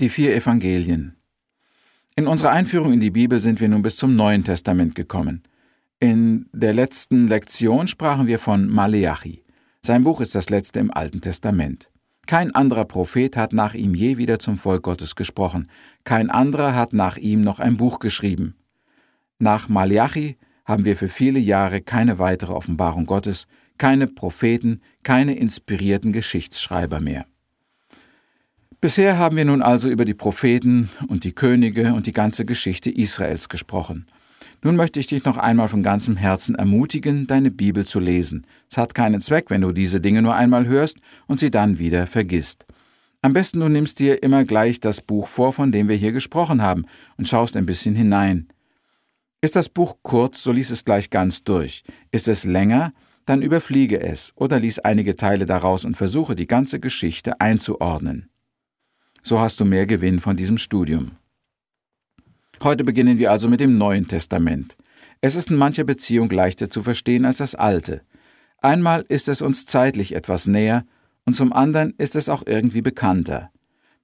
Die vier Evangelien. In unserer Einführung in die Bibel sind wir nun bis zum Neuen Testament gekommen. In der letzten Lektion sprachen wir von Maleachi. Sein Buch ist das letzte im Alten Testament. Kein anderer Prophet hat nach ihm je wieder zum Volk Gottes gesprochen. Kein anderer hat nach ihm noch ein Buch geschrieben. Nach Maleachi haben wir für viele Jahre keine weitere Offenbarung Gottes, keine Propheten, keine inspirierten Geschichtsschreiber mehr. Bisher haben wir nun also über die Propheten und die Könige und die ganze Geschichte Israels gesprochen. Nun möchte ich dich noch einmal von ganzem Herzen ermutigen, deine Bibel zu lesen. Es hat keinen Zweck, wenn du diese Dinge nur einmal hörst und sie dann wieder vergisst. Am besten du nimmst dir immer gleich das Buch vor, von dem wir hier gesprochen haben, und schaust ein bisschen hinein. Ist das Buch kurz, so lies es gleich ganz durch. Ist es länger, dann überfliege es oder lies einige Teile daraus und versuche die ganze Geschichte einzuordnen. So hast du mehr Gewinn von diesem Studium. Heute beginnen wir also mit dem Neuen Testament. Es ist in mancher Beziehung leichter zu verstehen als das Alte. Einmal ist es uns zeitlich etwas näher und zum anderen ist es auch irgendwie bekannter.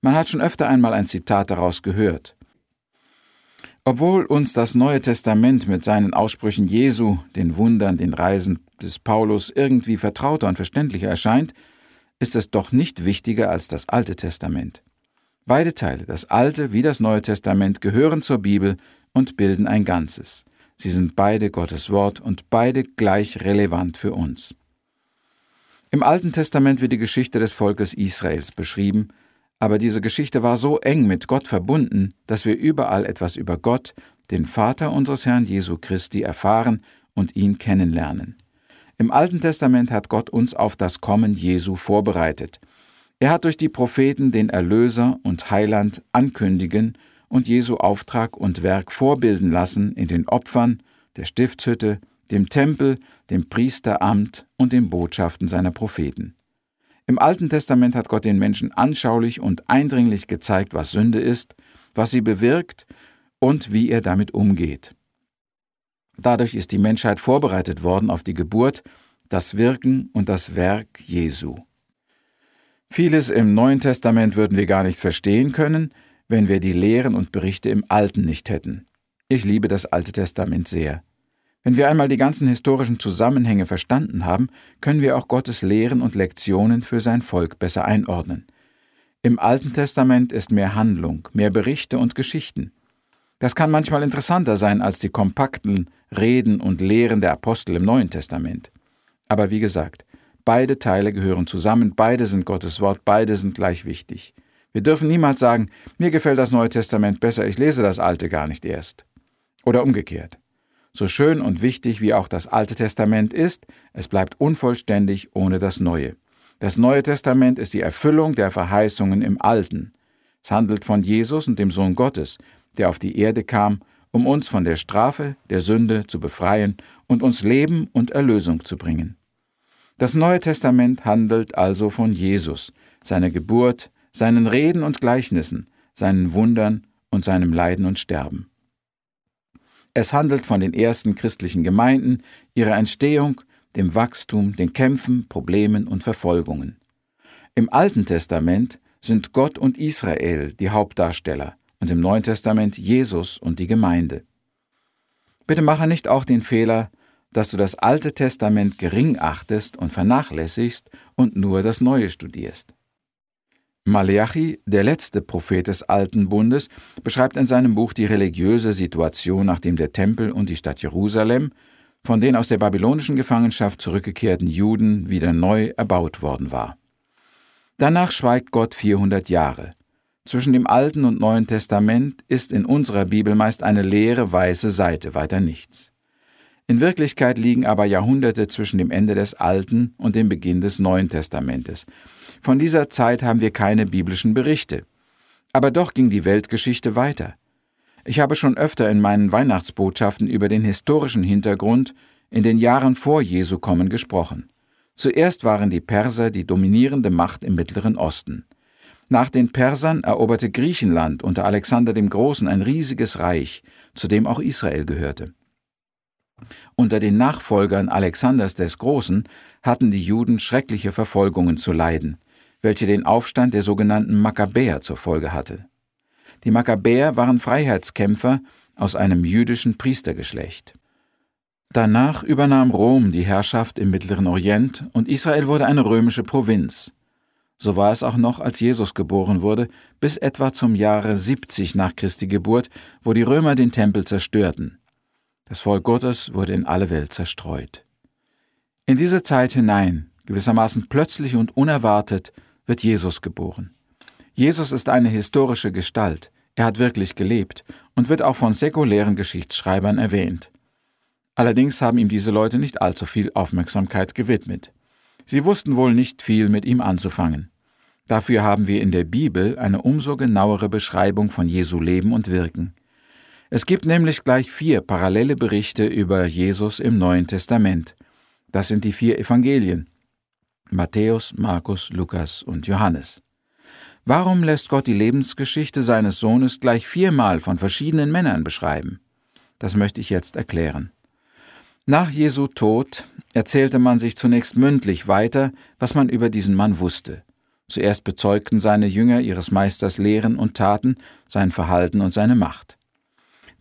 Man hat schon öfter einmal ein Zitat daraus gehört. Obwohl uns das Neue Testament mit seinen Aussprüchen Jesu, den Wundern, den Reisen des Paulus irgendwie vertrauter und verständlicher erscheint, ist es doch nicht wichtiger als das Alte Testament. Beide Teile, das Alte wie das Neue Testament, gehören zur Bibel und bilden ein Ganzes. Sie sind beide Gottes Wort und beide gleich relevant für uns. Im Alten Testament wird die Geschichte des Volkes Israels beschrieben, aber diese Geschichte war so eng mit Gott verbunden, dass wir überall etwas über Gott, den Vater unseres Herrn Jesu Christi, erfahren und ihn kennenlernen. Im Alten Testament hat Gott uns auf das Kommen Jesu vorbereitet – er hat durch die Propheten den Erlöser und Heiland ankündigen und Jesu Auftrag und Werk vorbilden lassen in den Opfern, der Stiftshütte, dem Tempel, dem Priesteramt und den Botschaften seiner Propheten. Im Alten Testament hat Gott den Menschen anschaulich und eindringlich gezeigt, was Sünde ist, was sie bewirkt und wie er damit umgeht. Dadurch ist die Menschheit vorbereitet worden auf die Geburt, das Wirken und das Werk Jesu. Vieles im Neuen Testament würden wir gar nicht verstehen können, wenn wir die Lehren und Berichte im Alten nicht hätten. Ich liebe das Alte Testament sehr. Wenn wir einmal die ganzen historischen Zusammenhänge verstanden haben, können wir auch Gottes Lehren und Lektionen für sein Volk besser einordnen. Im Alten Testament ist mehr Handlung, mehr Berichte und Geschichten. Das kann manchmal interessanter sein als die kompakten Reden und Lehren der Apostel im Neuen Testament. Aber wie gesagt, Beide Teile gehören zusammen, beide sind Gottes Wort, beide sind gleich wichtig. Wir dürfen niemals sagen, mir gefällt das Neue Testament besser, ich lese das Alte gar nicht erst. Oder umgekehrt. So schön und wichtig wie auch das Alte Testament ist, es bleibt unvollständig ohne das Neue. Das Neue Testament ist die Erfüllung der Verheißungen im Alten. Es handelt von Jesus und dem Sohn Gottes, der auf die Erde kam, um uns von der Strafe der Sünde zu befreien und uns Leben und Erlösung zu bringen. Das Neue Testament handelt also von Jesus, seiner Geburt, seinen Reden und Gleichnissen, seinen Wundern und seinem Leiden und Sterben. Es handelt von den ersten christlichen Gemeinden, ihrer Entstehung, dem Wachstum, den Kämpfen, Problemen und Verfolgungen. Im Alten Testament sind Gott und Israel die Hauptdarsteller und im Neuen Testament Jesus und die Gemeinde. Bitte mache nicht auch den Fehler, dass du das Alte Testament gering achtest und vernachlässigst und nur das Neue studierst. Maleachi, der letzte Prophet des Alten Bundes, beschreibt in seinem Buch die religiöse Situation, nachdem der Tempel und die Stadt Jerusalem von den aus der babylonischen Gefangenschaft zurückgekehrten Juden wieder neu erbaut worden war. Danach schweigt Gott 400 Jahre. Zwischen dem Alten und Neuen Testament ist in unserer Bibel meist eine leere weiße Seite, weiter nichts. In Wirklichkeit liegen aber Jahrhunderte zwischen dem Ende des Alten und dem Beginn des Neuen Testamentes. Von dieser Zeit haben wir keine biblischen Berichte. Aber doch ging die Weltgeschichte weiter. Ich habe schon öfter in meinen Weihnachtsbotschaften über den historischen Hintergrund in den Jahren vor Jesu kommen gesprochen. Zuerst waren die Perser die dominierende Macht im Mittleren Osten. Nach den Persern eroberte Griechenland unter Alexander dem Großen ein riesiges Reich, zu dem auch Israel gehörte. Unter den Nachfolgern Alexanders des Großen hatten die Juden schreckliche Verfolgungen zu leiden, welche den Aufstand der sogenannten Makkabäer zur Folge hatte. Die Makkabäer waren Freiheitskämpfer aus einem jüdischen Priestergeschlecht. Danach übernahm Rom die Herrschaft im Mittleren Orient und Israel wurde eine römische Provinz. So war es auch noch, als Jesus geboren wurde, bis etwa zum Jahre 70 nach Christi Geburt, wo die Römer den Tempel zerstörten. Das Volk Gottes wurde in alle Welt zerstreut. In diese Zeit hinein, gewissermaßen plötzlich und unerwartet, wird Jesus geboren. Jesus ist eine historische Gestalt, er hat wirklich gelebt und wird auch von säkulären Geschichtsschreibern erwähnt. Allerdings haben ihm diese Leute nicht allzu viel Aufmerksamkeit gewidmet. Sie wussten wohl nicht viel mit ihm anzufangen. Dafür haben wir in der Bibel eine umso genauere Beschreibung von Jesu Leben und Wirken. Es gibt nämlich gleich vier parallele Berichte über Jesus im Neuen Testament. Das sind die vier Evangelien. Matthäus, Markus, Lukas und Johannes. Warum lässt Gott die Lebensgeschichte seines Sohnes gleich viermal von verschiedenen Männern beschreiben? Das möchte ich jetzt erklären. Nach Jesu Tod erzählte man sich zunächst mündlich weiter, was man über diesen Mann wusste. Zuerst bezeugten seine Jünger ihres Meisters Lehren und Taten, sein Verhalten und seine Macht.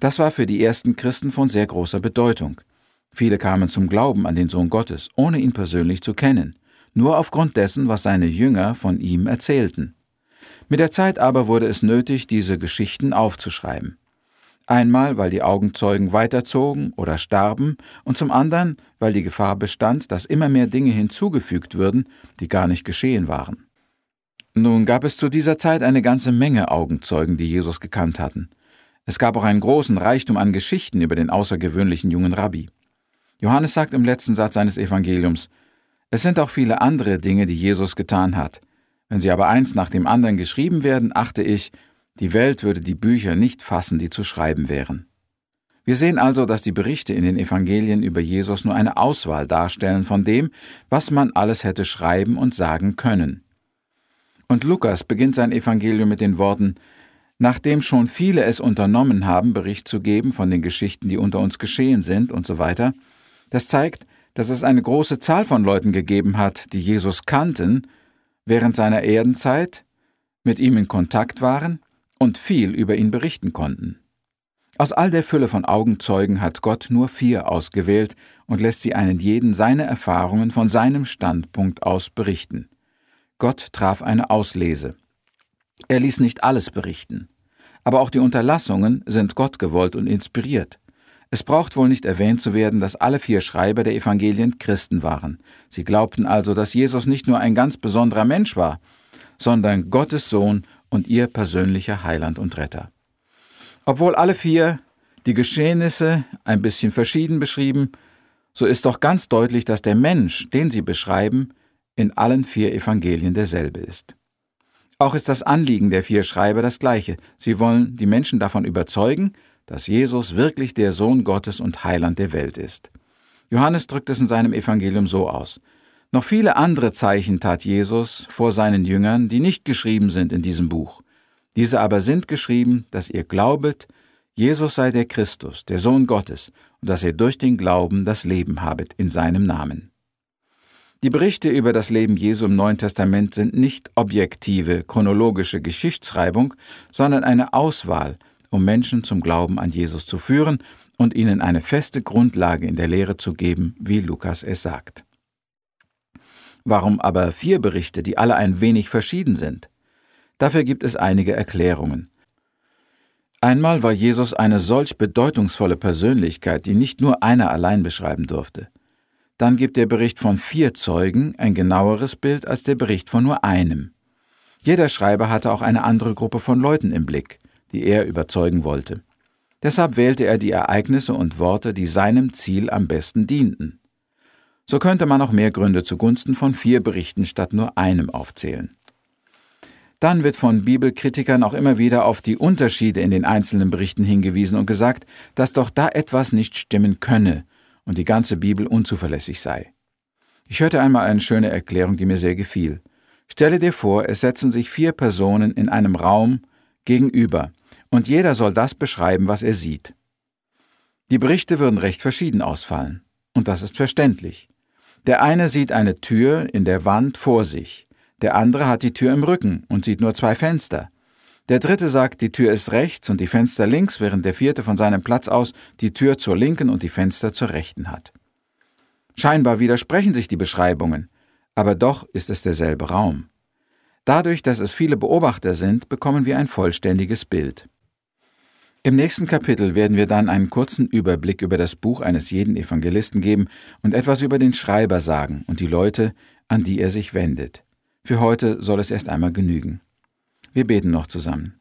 Das war für die ersten Christen von sehr großer Bedeutung. Viele kamen zum Glauben an den Sohn Gottes, ohne ihn persönlich zu kennen, nur aufgrund dessen, was seine Jünger von ihm erzählten. Mit der Zeit aber wurde es nötig, diese Geschichten aufzuschreiben. Einmal, weil die Augenzeugen weiterzogen oder starben, und zum anderen, weil die Gefahr bestand, dass immer mehr Dinge hinzugefügt würden, die gar nicht geschehen waren. Nun gab es zu dieser Zeit eine ganze Menge Augenzeugen, die Jesus gekannt hatten. Es gab auch einen großen Reichtum an Geschichten über den außergewöhnlichen jungen Rabbi. Johannes sagt im letzten Satz seines Evangeliums, es sind auch viele andere Dinge, die Jesus getan hat. Wenn sie aber eins nach dem anderen geschrieben werden, achte ich, die Welt würde die Bücher nicht fassen, die zu schreiben wären. Wir sehen also, dass die Berichte in den Evangelien über Jesus nur eine Auswahl darstellen von dem, was man alles hätte schreiben und sagen können. Und Lukas beginnt sein Evangelium mit den Worten, Nachdem schon viele es unternommen haben, Bericht zu geben von den Geschichten, die unter uns geschehen sind und so weiter, das zeigt, dass es eine große Zahl von Leuten gegeben hat, die Jesus kannten, während seiner Erdenzeit, mit ihm in Kontakt waren und viel über ihn berichten konnten. Aus all der Fülle von Augenzeugen hat Gott nur vier ausgewählt und lässt sie einen jeden seine Erfahrungen von seinem Standpunkt aus berichten. Gott traf eine Auslese. Er ließ nicht alles berichten. Aber auch die Unterlassungen sind Gott gewollt und inspiriert. Es braucht wohl nicht erwähnt zu werden, dass alle vier Schreiber der Evangelien Christen waren. Sie glaubten also, dass Jesus nicht nur ein ganz besonderer Mensch war, sondern Gottes Sohn und ihr persönlicher Heiland und Retter. Obwohl alle vier die Geschehnisse ein bisschen verschieden beschrieben, so ist doch ganz deutlich, dass der Mensch, den sie beschreiben, in allen vier Evangelien derselbe ist. Auch ist das Anliegen der vier Schreiber das gleiche. Sie wollen die Menschen davon überzeugen, dass Jesus wirklich der Sohn Gottes und Heiland der Welt ist. Johannes drückt es in seinem Evangelium so aus. Noch viele andere Zeichen tat Jesus vor seinen Jüngern, die nicht geschrieben sind in diesem Buch. Diese aber sind geschrieben, dass ihr glaubet, Jesus sei der Christus, der Sohn Gottes, und dass ihr durch den Glauben das Leben habet in seinem Namen. Die Berichte über das Leben Jesu im Neuen Testament sind nicht objektive, chronologische Geschichtsschreibung, sondern eine Auswahl, um Menschen zum Glauben an Jesus zu führen und ihnen eine feste Grundlage in der Lehre zu geben, wie Lukas es sagt. Warum aber vier Berichte, die alle ein wenig verschieden sind? Dafür gibt es einige Erklärungen. Einmal war Jesus eine solch bedeutungsvolle Persönlichkeit, die nicht nur einer allein beschreiben durfte. Dann gibt der Bericht von vier Zeugen ein genaueres Bild als der Bericht von nur einem. Jeder Schreiber hatte auch eine andere Gruppe von Leuten im Blick, die er überzeugen wollte. Deshalb wählte er die Ereignisse und Worte, die seinem Ziel am besten dienten. So könnte man auch mehr Gründe zugunsten von vier Berichten statt nur einem aufzählen. Dann wird von Bibelkritikern auch immer wieder auf die Unterschiede in den einzelnen Berichten hingewiesen und gesagt, dass doch da etwas nicht stimmen könne und die ganze Bibel unzuverlässig sei. Ich hörte einmal eine schöne Erklärung, die mir sehr gefiel. Stelle dir vor, es setzen sich vier Personen in einem Raum gegenüber, und jeder soll das beschreiben, was er sieht. Die Berichte würden recht verschieden ausfallen, und das ist verständlich. Der eine sieht eine Tür in der Wand vor sich, der andere hat die Tür im Rücken und sieht nur zwei Fenster. Der dritte sagt, die Tür ist rechts und die Fenster links, während der vierte von seinem Platz aus die Tür zur linken und die Fenster zur rechten hat. Scheinbar widersprechen sich die Beschreibungen, aber doch ist es derselbe Raum. Dadurch, dass es viele Beobachter sind, bekommen wir ein vollständiges Bild. Im nächsten Kapitel werden wir dann einen kurzen Überblick über das Buch eines jeden Evangelisten geben und etwas über den Schreiber sagen und die Leute, an die er sich wendet. Für heute soll es erst einmal genügen. Wir beten noch zusammen.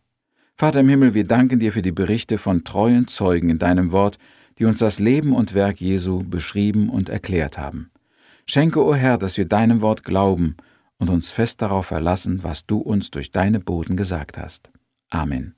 Vater im Himmel, wir danken dir für die Berichte von treuen Zeugen in deinem Wort, die uns das Leben und Werk Jesu beschrieben und erklärt haben. Schenke, o oh Herr, dass wir deinem Wort glauben und uns fest darauf verlassen, was du uns durch deine Boten gesagt hast. Amen.